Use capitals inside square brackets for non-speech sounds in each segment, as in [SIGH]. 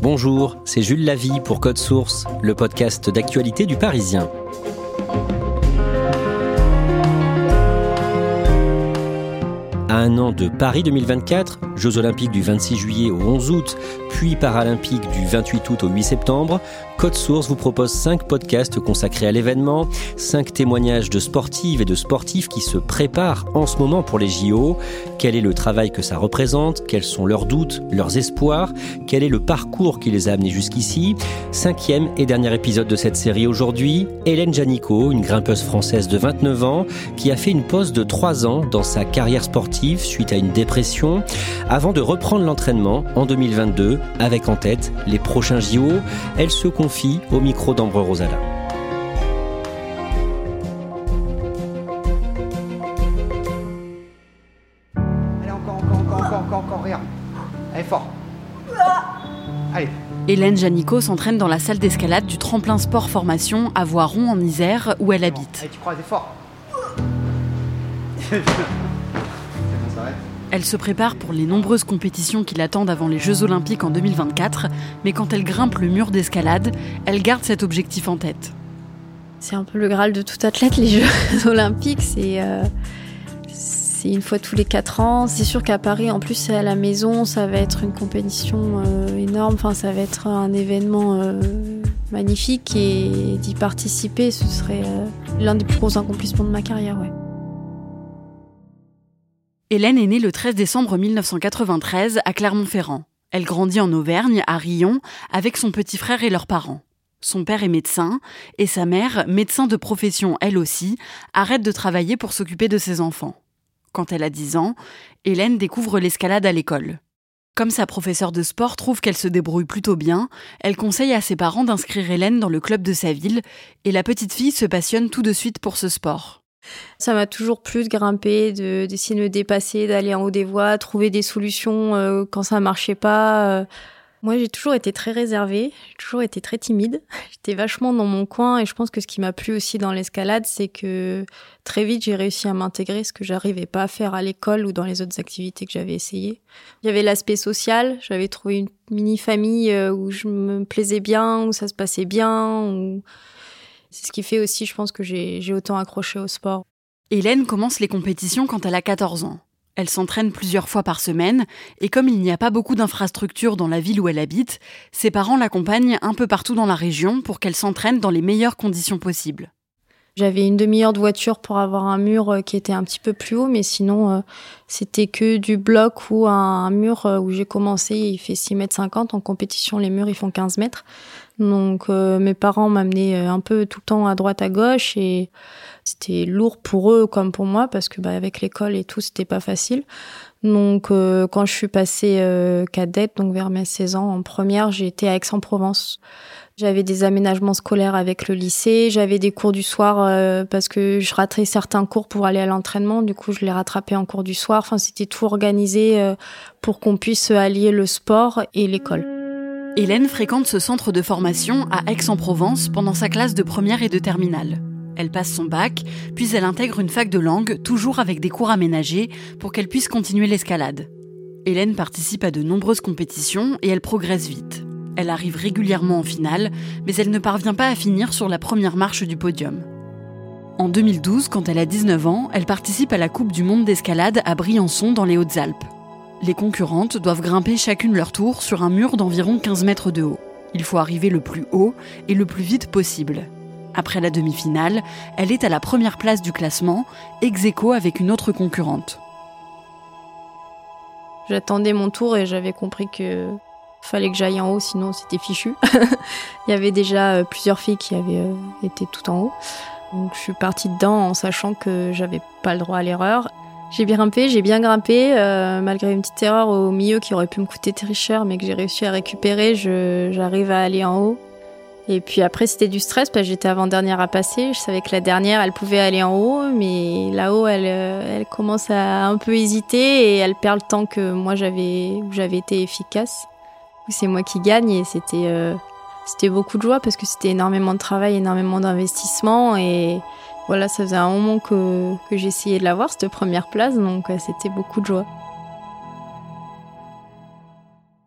Bonjour, c'est Jules Lavie pour Code Source, le podcast d'actualité du Parisien. À un an de Paris 2024, Jeux Olympiques du 26 juillet au 11 août, puis Paralympiques du 28 août au 8 septembre, Code Source vous propose 5 podcasts consacrés à l'événement, 5 témoignages de sportives et de sportifs qui se préparent en ce moment pour les JO. Quel est le travail que ça représente? Quels sont leurs doutes, leurs espoirs? Quel est le parcours qui les a amenés jusqu'ici? Cinquième et dernier épisode de cette série aujourd'hui, Hélène Janico, une grimpeuse française de 29 ans, qui a fait une pause de 3 ans dans sa carrière sportive suite à une dépression, avant de reprendre l'entraînement en 2022 avec en tête les prochains JO. Elle se confie au micro d'Ambre Rosala. Allez, encore, encore, encore, encore, encore, encore, regarde. Allez, fort. Allez. Hélène Janico s'entraîne dans la salle d'escalade du tremplin sport formation à Voiron en Isère où elle habite. Allez, tu croises, fort. Elle se prépare pour les nombreuses compétitions qui l'attendent avant les Jeux Olympiques en 2024, mais quand elle grimpe le mur d'escalade, elle garde cet objectif en tête. C'est un peu le graal de tout athlète, les [LAUGHS] Jeux Olympiques. C'est euh, c'est une fois tous les quatre ans. C'est sûr qu'à Paris, en plus, c'est à la maison. Ça va être une compétition euh, énorme. Enfin, ça va être un événement euh, magnifique. Et d'y participer, ce serait l'un des plus gros accomplissements de ma carrière. Ouais. Hélène est née le 13 décembre 1993 à Clermont-Ferrand. Elle grandit en Auvergne, à Rion, avec son petit frère et leurs parents. Son père est médecin et sa mère, médecin de profession elle aussi, arrête de travailler pour s'occuper de ses enfants. Quand elle a 10 ans, Hélène découvre l'escalade à l'école. Comme sa professeure de sport trouve qu'elle se débrouille plutôt bien, elle conseille à ses parents d'inscrire Hélène dans le club de sa ville et la petite fille se passionne tout de suite pour ce sport. Ça m'a toujours plu de grimper, de d'essayer de me dépasser, d'aller en haut des voies, trouver des solutions euh, quand ça marchait pas. euh. Moi, j'ai toujours été très réservée, j'ai toujours été très timide. [LAUGHS] J'étais vachement dans mon coin et je pense que ce qui m'a plu aussi dans l'escalade, c'est que très vite, j'ai réussi à m'intégrer, ce que j'arrivais pas à faire à l'école ou dans les autres activités que j'avais essayées. Avait l'aspect social, j'avais trouvé une mini-famille euh, où je me plaisais bien, où ça se passait bien, où... C'est ce qui fait aussi, je pense, que j'ai autant accroché au sport. Hélène commence les compétitions quand elle a 14 ans. Elle s'entraîne plusieurs fois par semaine et comme il n'y a pas beaucoup d'infrastructures dans la ville où elle habite, ses parents l'accompagnent un peu partout dans la région pour qu'elle s'entraîne dans les meilleures conditions possibles. J'avais une demi-heure de voiture pour avoir un mur euh, qui était un petit peu plus haut, mais sinon, euh, c'était que du bloc ou un, un mur euh, où j'ai commencé, il fait 6 mètres 50. En compétition, les murs, ils font 15 mètres. Donc, euh, mes parents m'amenaient euh, un peu tout le temps à droite, à gauche et c'était lourd pour eux comme pour moi parce que, bah, avec l'école et tout, c'était pas facile. Donc, euh, quand je suis passée euh, cadette, donc vers mes 16 ans, en première, été à Aix-en-Provence. J'avais des aménagements scolaires avec le lycée, j'avais des cours du soir euh, parce que je ratais certains cours pour aller à l'entraînement, du coup je les rattrapais en cours du soir. Enfin, c'était tout organisé euh, pour qu'on puisse allier le sport et l'école. Hélène fréquente ce centre de formation à Aix-en-Provence pendant sa classe de première et de terminale. Elle passe son bac, puis elle intègre une fac de langue, toujours avec des cours aménagés, pour qu'elle puisse continuer l'escalade. Hélène participe à de nombreuses compétitions et elle progresse vite. Elle arrive régulièrement en finale, mais elle ne parvient pas à finir sur la première marche du podium. En 2012, quand elle a 19 ans, elle participe à la Coupe du monde d'escalade à Briançon dans les Hautes-Alpes. Les concurrentes doivent grimper chacune leur tour sur un mur d'environ 15 mètres de haut. Il faut arriver le plus haut et le plus vite possible. Après la demi-finale, elle est à la première place du classement, ex aequo avec une autre concurrente. J'attendais mon tour et j'avais compris que fallait que j'aille en haut, sinon c'était fichu. [LAUGHS] Il y avait déjà euh, plusieurs filles qui avaient euh, été tout en haut. Donc je suis partie dedans en sachant que j'avais pas le droit à l'erreur. J'ai bien grimpé, j'ai bien grimpé, euh, malgré une petite erreur au milieu qui aurait pu me coûter très cher, mais que j'ai réussi à récupérer. J'arrive à aller en haut. Et puis après, c'était du stress parce que j'étais avant-dernière à passer. Je savais que la dernière, elle pouvait aller en haut, mais là-haut, elle, euh, elle commence à un peu hésiter et elle perd le temps que moi j'avais, j'avais été efficace. C'est moi qui gagne et c'était, euh, c'était beaucoup de joie parce que c'était énormément de travail, énormément d'investissement et voilà, ça faisait un moment que, que j'essayais de l'avoir, cette première place, donc c'était beaucoup de joie.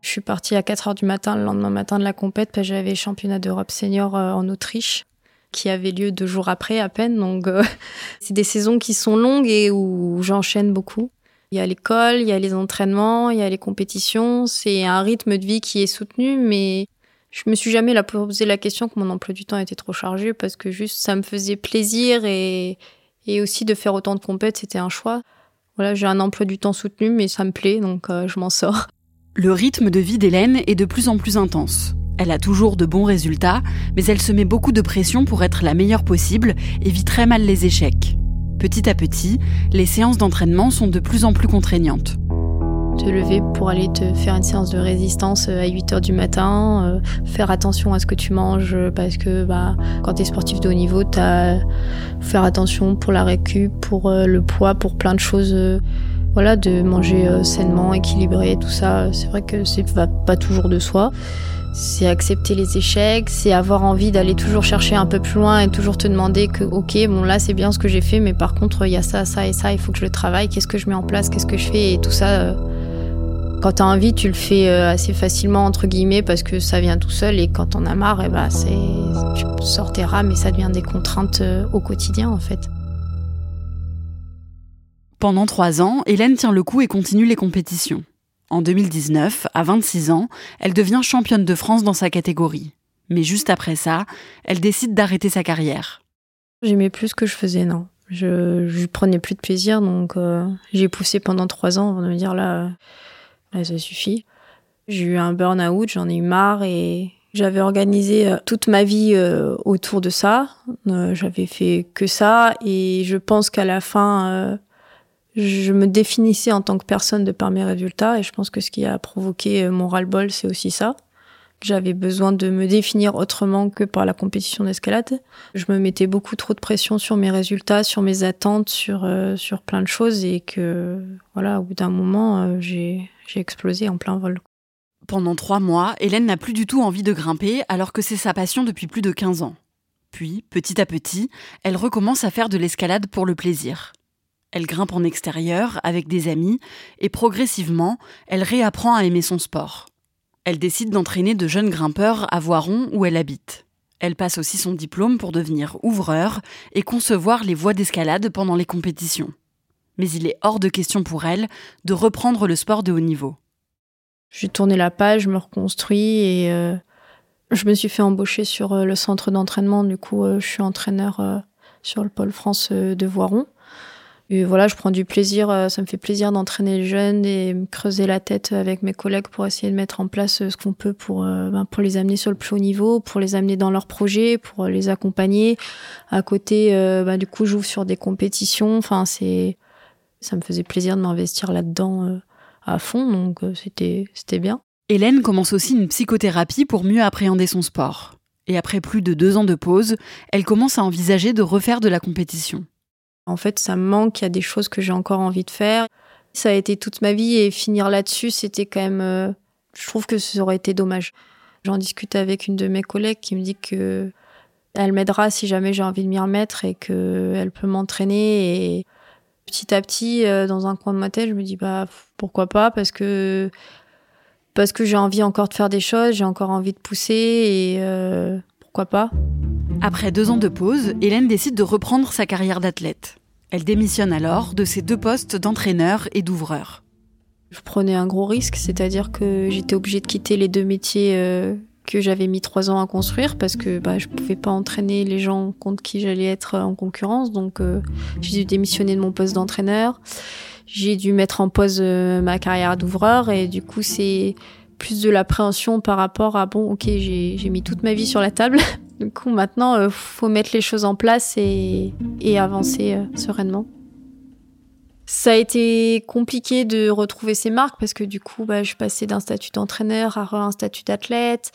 Je suis partie à 4 heures du matin le lendemain matin de la compète parce que j'avais championnat d'Europe senior euh, en Autriche qui avait lieu deux jours après à peine. Donc euh, [LAUGHS] c'est des saisons qui sont longues et où j'enchaîne beaucoup. Il y a l'école, il y a les entraînements, il y a les compétitions. C'est un rythme de vie qui est soutenu, mais je me suis jamais posé la question que mon emploi du temps était trop chargé parce que juste ça me faisait plaisir et, et aussi de faire autant de compètes, c'était un choix. Voilà, j'ai un emploi du temps soutenu, mais ça me plaît, donc euh, je m'en sors. Le rythme de vie d'Hélène est de plus en plus intense. Elle a toujours de bons résultats, mais elle se met beaucoup de pression pour être la meilleure possible et vit très mal les échecs. Petit à petit, les séances d'entraînement sont de plus en plus contraignantes te lever pour aller te faire une séance de résistance euh, à 8 heures du matin, euh, faire attention à ce que tu manges parce que bah, quand tu es sportif de haut niveau, tu as faire attention pour la récup, pour euh, le poids, pour plein de choses. voilà, de manger sainement, équilibré, tout ça, c'est vrai que c'est va pas toujours de soi. C'est accepter les échecs, c'est avoir envie d'aller toujours chercher un peu plus loin et toujours te demander que, ok, bon là c'est bien ce que j'ai fait, mais par contre il y a ça, ça et ça, il faut que je le travaille, qu'est-ce que je mets en place, qu'est-ce que je fais? Et tout ça. Quand t'as envie, tu le fais euh, assez facilement, entre guillemets, parce que ça vient tout seul. Et quand t'en as marre, eh bah, c'est, tu sors tes rames et ça devient des contraintes euh, au quotidien, en fait. Pendant trois ans, Hélène tient le coup et continue les compétitions. En 2019, à 26 ans, elle devient championne de France dans sa catégorie. Mais juste après ça, elle décide d'arrêter sa carrière. J'aimais plus ce que je faisais, non. Je, je prenais plus de plaisir, donc euh, j'ai poussé pendant trois ans avant de me dire ça suffit. J'ai eu un burn-out, j'en ai eu marre et j'avais organisé euh, toute ma vie euh, autour de ça. Euh, j'avais fait que ça et je pense qu'à la fin, je me définissais en tant que personne de par mes résultats et je pense que ce qui a provoqué mon ras-le-bol, c'est aussi ça. J'avais besoin de me définir autrement que par la compétition d'escalade. Je me mettais beaucoup trop de pression sur mes résultats, sur mes attentes, sur sur plein de choses et que voilà, au bout d'un moment, j'ai j'ai explosé en plein vol. Pendant trois mois, Hélène n'a plus du tout envie de grimper alors que c'est sa passion depuis plus de 15 ans. Puis, petit à petit, elle recommence à faire de l'escalade pour le plaisir. Elle grimpe en extérieur avec des amis et progressivement, elle réapprend à aimer son sport. Elle décide d'entraîner de jeunes grimpeurs à Voiron où elle habite. Elle passe aussi son diplôme pour devenir ouvreur et concevoir les voies d'escalade pendant les compétitions mais il est hors de question pour elle de reprendre le sport de haut niveau. J'ai tourné la page, je me reconstruis et euh, je me suis fait embaucher sur euh, le centre d'entraînement. Du coup, euh, je suis entraîneur sur le pôle France de Voiron. Et voilà, je prends du plaisir, ça me fait plaisir d'entraîner les jeunes et me creuser la tête avec mes collègues pour essayer de mettre en place ce qu'on peut pour, ben, pour les amener sur le plus haut niveau, pour les amener dans leurs projets, pour les accompagner. À côté, ben, du coup, j'ouvre sur des compétitions. Enfin, c'est ça me faisait plaisir de m'investir là-dedans euh, à fond, donc euh, c'était c'était bien. Hélène commence aussi une psychothérapie pour mieux appréhender son sport. Et après plus de deux ans de pause, elle commence à envisager de refaire de la compétition. En fait, ça me manque, il y a des choses que j'ai encore envie de faire. Ça a été toute ma vie et finir là-dessus, c'était quand même... Euh, je trouve que ça aurait été dommage. J'en discute avec une de mes collègues qui me dit que elle m'aidera si jamais j'ai envie de m'y remettre et qu'elle peut m'entraîner et petit à petit, euh, dans un coin de ma tête, je me dis bah pourquoi pas parce que parce que j'ai envie encore de faire des choses, j'ai encore envie de pousser et euh, pourquoi pas. Après deux ans de pause, Hélène décide de reprendre sa carrière d'athlète. Elle démissionne alors de ses deux postes d'entraîneur et d'ouvreur. Je prenais un gros risque, c'est-à-dire que j'étais obligée de quitter les deux métiers euh, que j'avais mis trois ans à construire parce que bah, je pouvais pas entraîner les gens contre qui j'allais être en concurrence. Donc euh, j'ai dû démissionner de mon poste d'entraîneur. J'ai dû mettre en pause euh, ma carrière d'ouvreur et du coup c'est plus de l'appréhension par rapport à bon ok j'ai mis toute ma vie sur la table. [LAUGHS] du coup maintenant euh, faut mettre les choses en place et, avancer sereinement. Ça a été compliqué de retrouver ces marques parce que du coup, bah, je passais d'un statut d'entraîneur à un statut d'athlète.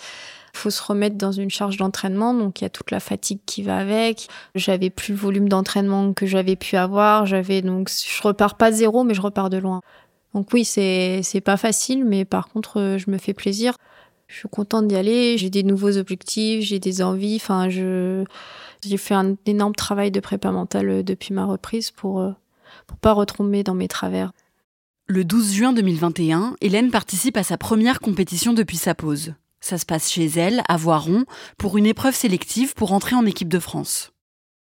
Il faut se remettre dans une charge d'entraînement, donc il y a toute la fatigue qui va avec. J'avais plus le volume d'entraînement que j'avais pu avoir. J'avais donc, je repars pas de zéro, mais je repars de loin. Donc oui, c'est c'est pas facile, mais par contre, je me fais plaisir. Je suis contente d'y aller. J'ai des nouveaux objectifs, j'ai des envies. Enfin, je j'ai fait un énorme travail de prépa mentale euh, depuis ma reprise pour euh, pour pas retomber dans mes travers. Le 12 juin 2021, Hélène participe à sa première compétition depuis sa pause. Ça se passe chez elle, à Voiron, pour une épreuve sélective pour entrer en équipe de France.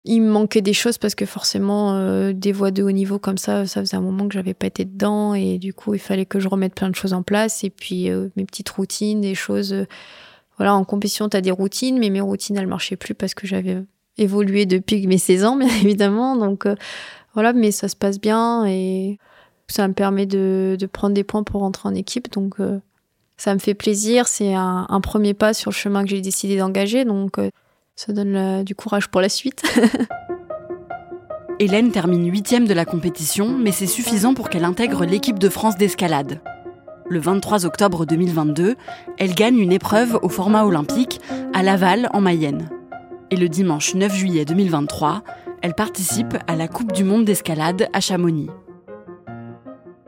Il me manquait des choses parce que forcément, euh, des voix de haut niveau comme ça, ça faisait un moment que j'avais pas été dedans et du coup, il fallait que je remette plein de choses en place et puis euh, mes petites routines, des choses. Euh, voilà, en compétition, tu as des routines, mais mes routines, elles marchaient plus parce que j'avais évolué depuis mes 16 ans, [LAUGHS] bien évidemment. Donc voilà, mais ça se passe bien et ça me permet de, de prendre des points pour rentrer en équipe. Donc ça me fait plaisir. C'est un, un, premier pas sur le chemin que j'ai décidé d'engager. Donc ça donne du courage pour la suite. [LAUGHS] Hélène termine huitième de la compétition, mais c'est suffisant pour qu'elle intègre l'équipe de France d'escalade. Le 23 octobre 2022, elle gagne une épreuve au format olympique à Laval, en Mayenne. Et le dimanche 9 juillet 2023, elle participe à la Coupe du Monde d'escalade à Chamonix.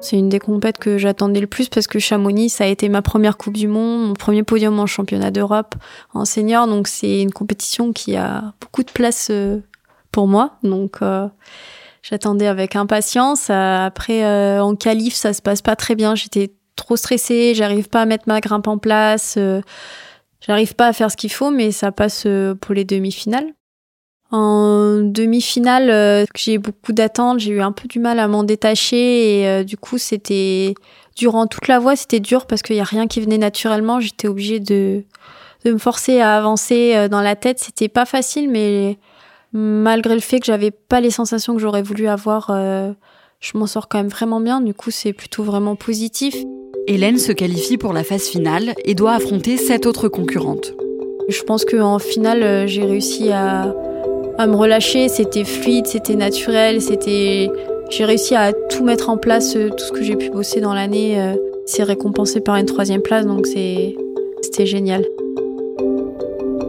C'est une des compètes que j'attendais le plus parce que Chamonix, ça a été ma première Coupe du Monde, mon premier podium en championnat d'Europe en senior. Donc c'est une compétition qui a beaucoup de place euh, pour moi. Donc euh, j'attendais avec impatience. Après, euh, en qualif, ça se passe pas très bien. J'étais trop stressée, j'arrive pas à mettre ma grimpe en place. J'arrive pas à faire ce qu'il faut, mais ça passe pour les demi-finales. En demi-finale, euh, j'ai beaucoup d'attentes, j'ai eu un peu du mal à m'en détacher et euh, du coup c'était durant toute la voie c'était dur parce qu'il y a rien qui venait naturellement. J'étais obligée de de me forcer à avancer euh, dans la tête. C'était pas facile, mais malgré le fait que j'avais pas les sensations que j'aurais voulu avoir, je m'en sors quand même vraiment bien. Du coup c'est plutôt vraiment positif. Hélène se qualifie pour la phase finale et doit affronter sept autres concurrentes. Je pense qu'en finale j'ai réussi à à me relâcher. C'était fluide, c'était naturel, c'était. J'ai réussi à tout mettre en place, euh, tout ce que j'ai pu bosser dans l'année. Euh, c'est récompensé par une troisième place, donc c'est c'était génial.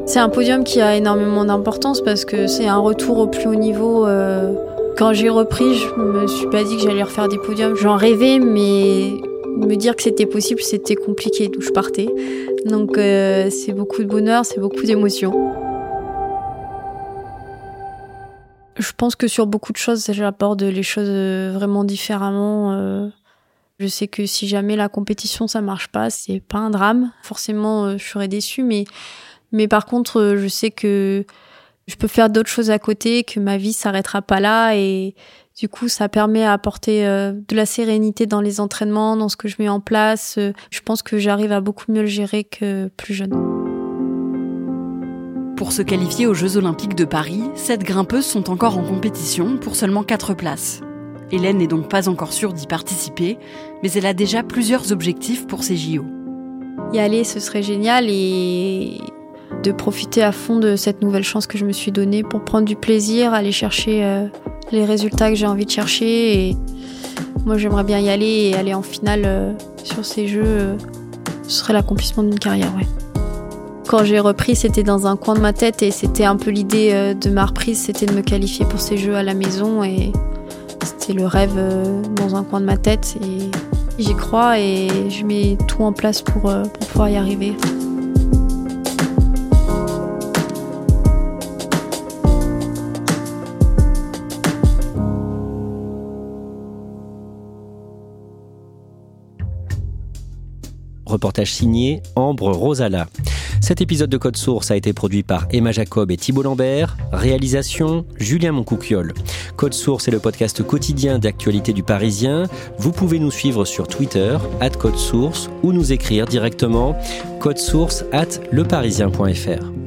C'est un podium qui a énormément d'importance parce que c'est un retour au plus haut niveau. Euh, quand j'ai repris, je me suis pas dit que j'allais refaire des podiums. J'en rêvais, mais me dire que c'était possible, c'était compliqué d'où je partais. Donc c'est beaucoup de bonheur, c'est beaucoup d'émotions. Je pense que sur beaucoup de choses, j'apporte les choses euh, vraiment différemment. Euh. Je sais que si jamais la compétition ça marche pas, c'est pas un drame. Forcément, euh, je serais déçue, mais mais par contre, je sais que je peux faire d'autres choses à côté, que ma vie s'arrêtera pas là et du coup, ça permet à apporter de la sérénité dans les entraînements, dans ce que je mets en place. Je pense que j'arrive à beaucoup mieux le gérer que plus jeune. Pour se qualifier aux Jeux Olympiques de Paris, sept grimpeuses sont encore en compétition pour seulement quatre places. Hélène n'est donc pas encore sûre d'y participer, mais elle a déjà plusieurs objectifs pour ces JO. Y aller, ce serait génial et de profiter à fond de cette nouvelle chance que je me suis donnée pour prendre du plaisir, aller chercher euh, les résultats que j'ai envie de chercher. Moi, j'aimerais bien y aller et aller en finale euh, sur ces Jeux. Euh, ce serait l'accomplissement d'une carrière, ouais. Quand j'ai repris, c'était dans un coin de ma tête et c'était un peu l'idée euh, de ma reprise, c'était de me qualifier pour ces jeux à la maison et c'était le rêve euh, dans un coin de ma tête et j'y crois et je mets tout en place pour, euh, pour pouvoir y arriver. Reportage signé Ambre Rosala. Cet épisode de Code Source a été produit par Emma Jacob et Thibault Lambert. Réalisation Julien Moncouquiole. Code Source est le podcast quotidien d'actualité du Parisien. Vous pouvez nous suivre sur Twitter, at Code Source, ou nous écrire directement code source at leparisien.fr.